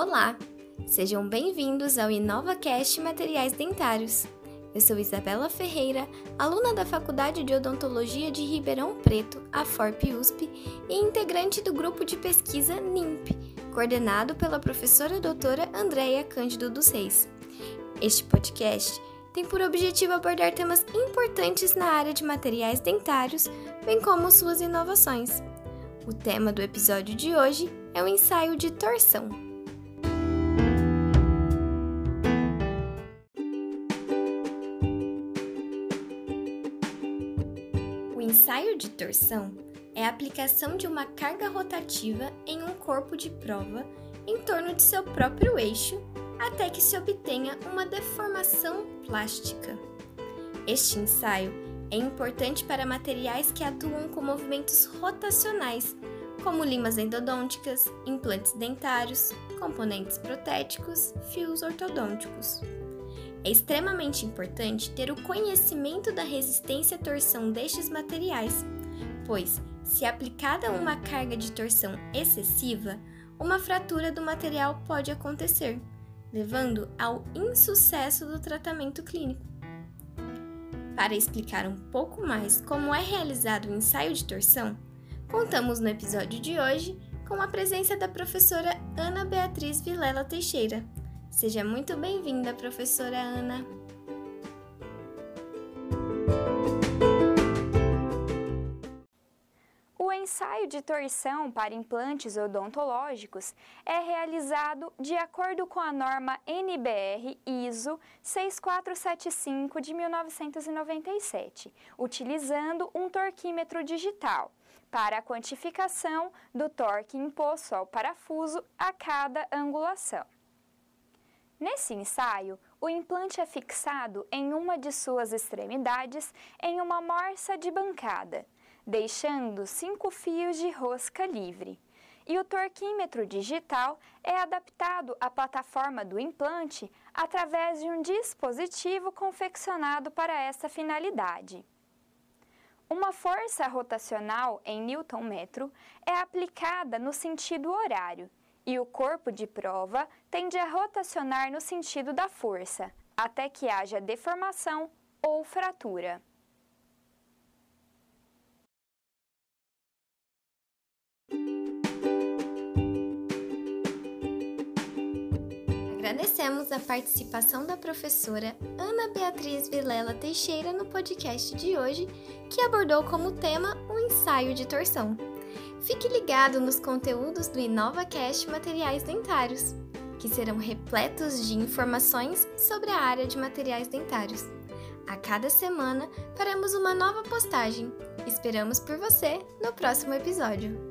Olá! Sejam bem-vindos ao InovaCast Materiais Dentários. Eu sou Isabela Ferreira, aluna da Faculdade de Odontologia de Ribeirão Preto, a FORP USP, e integrante do grupo de pesquisa NIMP, coordenado pela professora doutora Andréia Cândido dos Reis. Este podcast tem por objetivo abordar temas importantes na área de materiais dentários, bem como suas inovações. O tema do episódio de hoje é o ensaio de torção. Ensaio de torção é a aplicação de uma carga rotativa em um corpo de prova em torno de seu próprio eixo até que se obtenha uma deformação plástica. Este ensaio é importante para materiais que atuam com movimentos rotacionais, como limas endodônticas, implantes dentários, componentes protéticos, fios ortodônticos. É extremamente importante ter o conhecimento da resistência à torção destes materiais, pois, se aplicada uma carga de torção excessiva, uma fratura do material pode acontecer, levando ao insucesso do tratamento clínico. Para explicar um pouco mais como é realizado o ensaio de torção, contamos no episódio de hoje com a presença da professora Ana Beatriz Vilela Teixeira. Seja muito bem-vinda, professora Ana. ensaio de torção para implantes odontológicos é realizado de acordo com a norma NBR ISO 6475 de 1997, utilizando um torquímetro digital para a quantificação do torque imposto ao parafuso a cada angulação. Nesse ensaio, o implante é fixado em uma de suas extremidades em uma morsa de bancada, deixando cinco fios de rosca livre. E o torquímetro digital é adaptado à plataforma do implante através de um dispositivo confeccionado para essa finalidade. Uma força rotacional em Newton metro é aplicada no sentido horário e o corpo de prova tende a rotacionar no sentido da força, até que haja deformação ou fratura. Agradecemos a participação da professora Ana Beatriz Vilela Teixeira no podcast de hoje, que abordou como tema o ensaio de torção. Fique ligado nos conteúdos do InovaCast Materiais Dentários, que serão repletos de informações sobre a área de materiais dentários. A cada semana faremos uma nova postagem. Esperamos por você no próximo episódio.